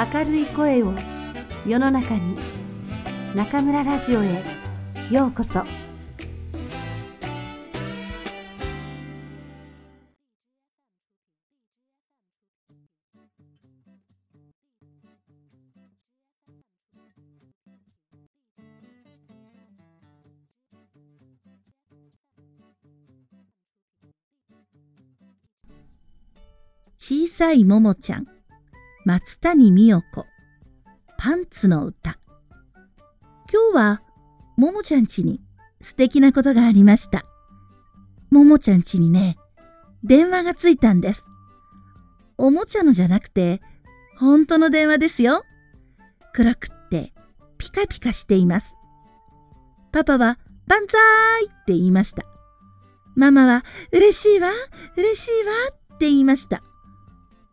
明るい声を世の中に中村ラジオへようこそ。小さいももちゃん。松谷美代子。パンツの歌。今日はももちゃん家に素敵なことがありました。ももちゃん家にね電話がついたんです。おもちゃのじゃなくて本当の電話ですよ。暗くってピカピカしています。パパはバンザーイって言いました。ママは嬉しいわ嬉しいわって言いました。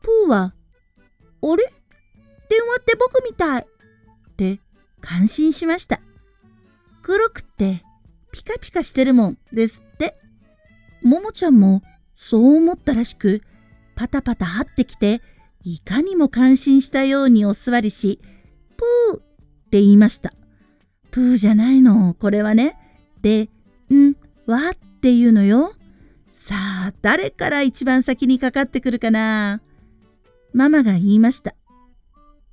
プーは、あれ？電話って僕みたいって感心しました。黒くってピカピカしてるもんですって。ももちゃんもそう思ったらしく、パタパタ張ってきて、いかにも感心したようにお座りし、プーって言いました。プーじゃないの、これはね。で、ん、わ？っていうのよ。さあ、誰から一番先にかかってくるかな？ママが言いました。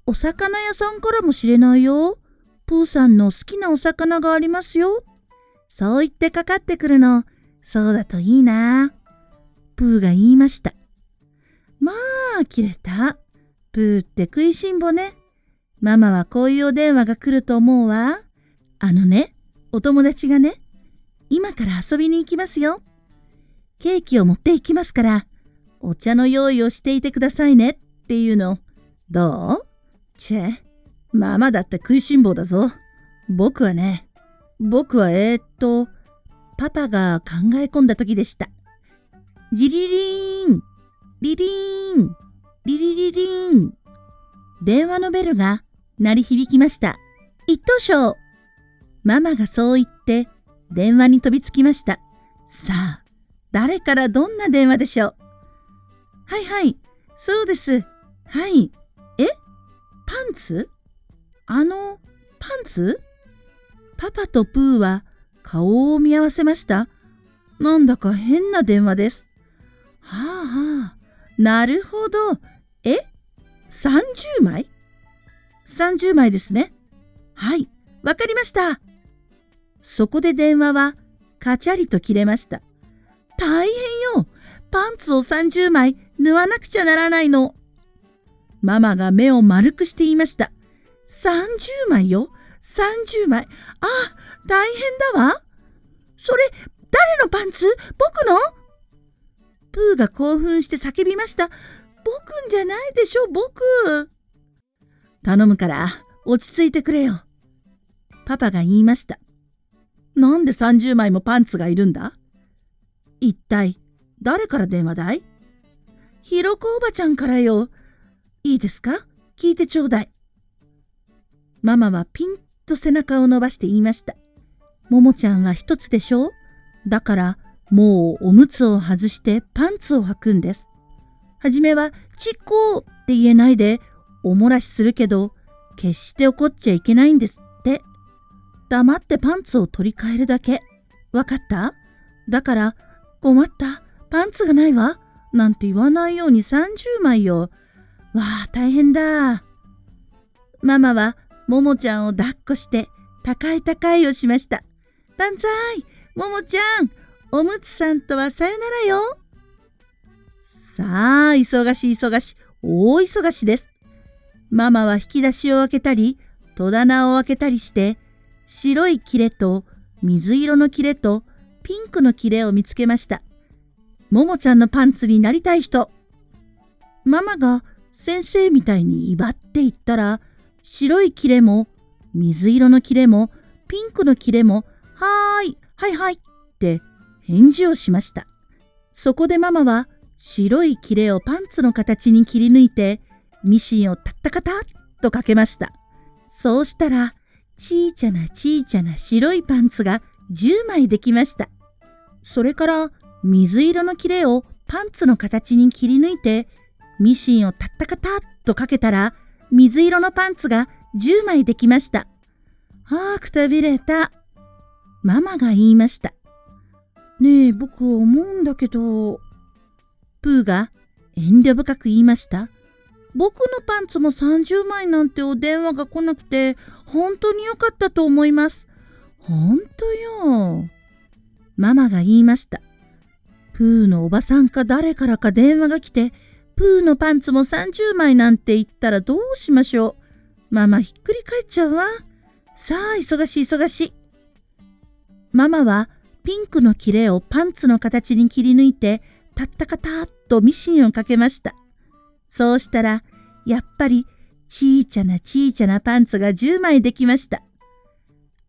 お魚屋さんからもしれないよ。プーさんの好きなお魚がありますよ。そう言ってかかってくるの。そうだといいな。プーが言いました。まあ、切れた。プーって食いしん坊ね。ママはこういうお電話が来ると思うわ。あのね、お友達がね、今から遊びに行きますよ。ケーキを持って行きますから、お茶の用意をしていてくださいね。っていうの。どう？チェ、ママだって食いしん坊だぞ。僕はね、僕はえー、っと、パパが考え込んだ時でした。ジリリーン、リリーン、リリリリーン。電話のベルが鳴り響きました。一等賞ママがそう言って電話に飛びつきました。さあ、誰からどんな電話でしょう？はいはい、そうです。はい。え？パンツ？あの、パンツ？パパとプーは顔を見合わせました。なんだか変な電話です。はあはあ、なるほど。え ?30 枚 ?30 枚ですね。はい、わかりました。そこで電話はカチャリと切れました。大変よパンツを30枚縫わなくちゃならないの。ママが目を丸くしていました。30枚よ ?30 枚。ああ、大変だわ。それ、誰のパンツ？僕の？プーが興奮して叫びました。僕んじゃないでしょ、僕。頼むから、落ち着いてくれよ。パパが言いました。なんで30枚もパンツがいるんだ？一体、誰から電話だい？ひろこおばちゃんからよ。いいですか？聞いてちょうだい。ママはピンと背中を伸ばして言いました。ももちゃんは一つでしょ？うだからもうおむつを外してパンツを履くんです。はじめはちっこーって言えないでおもらしするけど決して怒っちゃいけないんですって。黙ってパンツを取り替えるだけ。わかった？だから困った？パンツがないわ？なんて言わないように30枚よ。わあ、大変だ。ママは、ももちゃんを抱っこして、高い高いをしました。万歳ももちゃんおむつさんとはさよならよさあ、忙しい忙しい、大忙しです。ママは引き出しを開けたり、戸棚を開けたりして、白い切れと水色の切れとピンクの切れを見つけました。ももちゃんのパンツになりたい人。ママが先生みたいに威張っていったら、白い切れも、水色の切れも、ピンクの切れも、はーい、はいはいって返事をしました。そこでママは白い切れをパンツの形に切り抜いて、ミシンをタッタカタッとかけました。そうしたら、ちいちゃなちいちゃな白いパンツが10枚できました。それから水色の切れをパンツの形に切り抜いてミシンをタッタカタッとかけたら、水色のパンツが10枚できました。ああ、くたびれた。ママが言いました。ねえ、僕思うんだけど。プーが遠慮深く言いました。僕のパンツも30枚なんてお電話が来なくて本当に良かったと思います。本当よ。ママが言いました。プーのおばさんか誰からか電話が来て、プーのパンツも30枚なんて言ったらどうしましょう。ママひっくり返っちゃうわ。さあ、忙しい忙しい。ママはピンクの切れをパンツの形に切り抜いて、たったかたっとミシンをかけました。そうしたら、やっぱりちいちゃなちいちゃなパンツが10枚できました。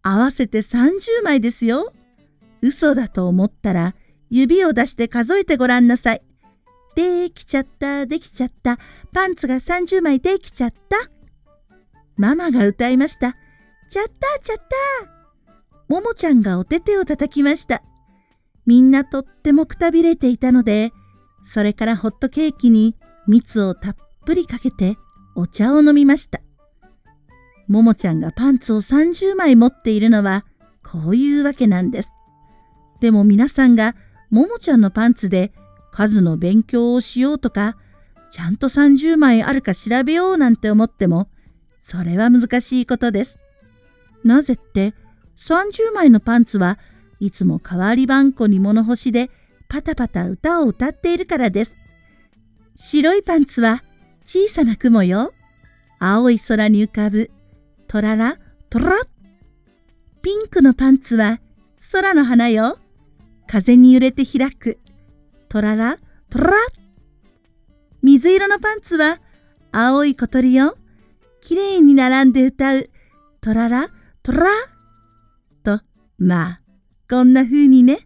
合わせて30枚ですよ。嘘だと思ったら、指を出して数えてごらんなさい。できちゃった、できちゃった。パンツが30枚できちゃった。ママが歌いました。ちゃったちゃったももちゃんがお手手を叩きました。みんなとってもくたびれていたので、それからホットケーキに蜜をたっぷりかけてお茶を飲みました。ももちゃんがパンツを30枚持っているのはこういうわけなんです。でも皆さんがももちゃんのパンツで数の勉強をしようとか、ちゃんと30枚あるか調べようなんて思っても、それは難しいことです。なぜって30枚のパンツはいつも代わりばんこに物干しでパタパタ歌を歌っているからです。白いパンツは小さな雲よ。青い空に浮かぶトララトラピンクのパンツは空の花よ。風に揺れて開くトララ？トラ水色のパンツは青い小鳥よ。きれいに並んで歌う。トララ？トラ？と、まあ、こんな風にね。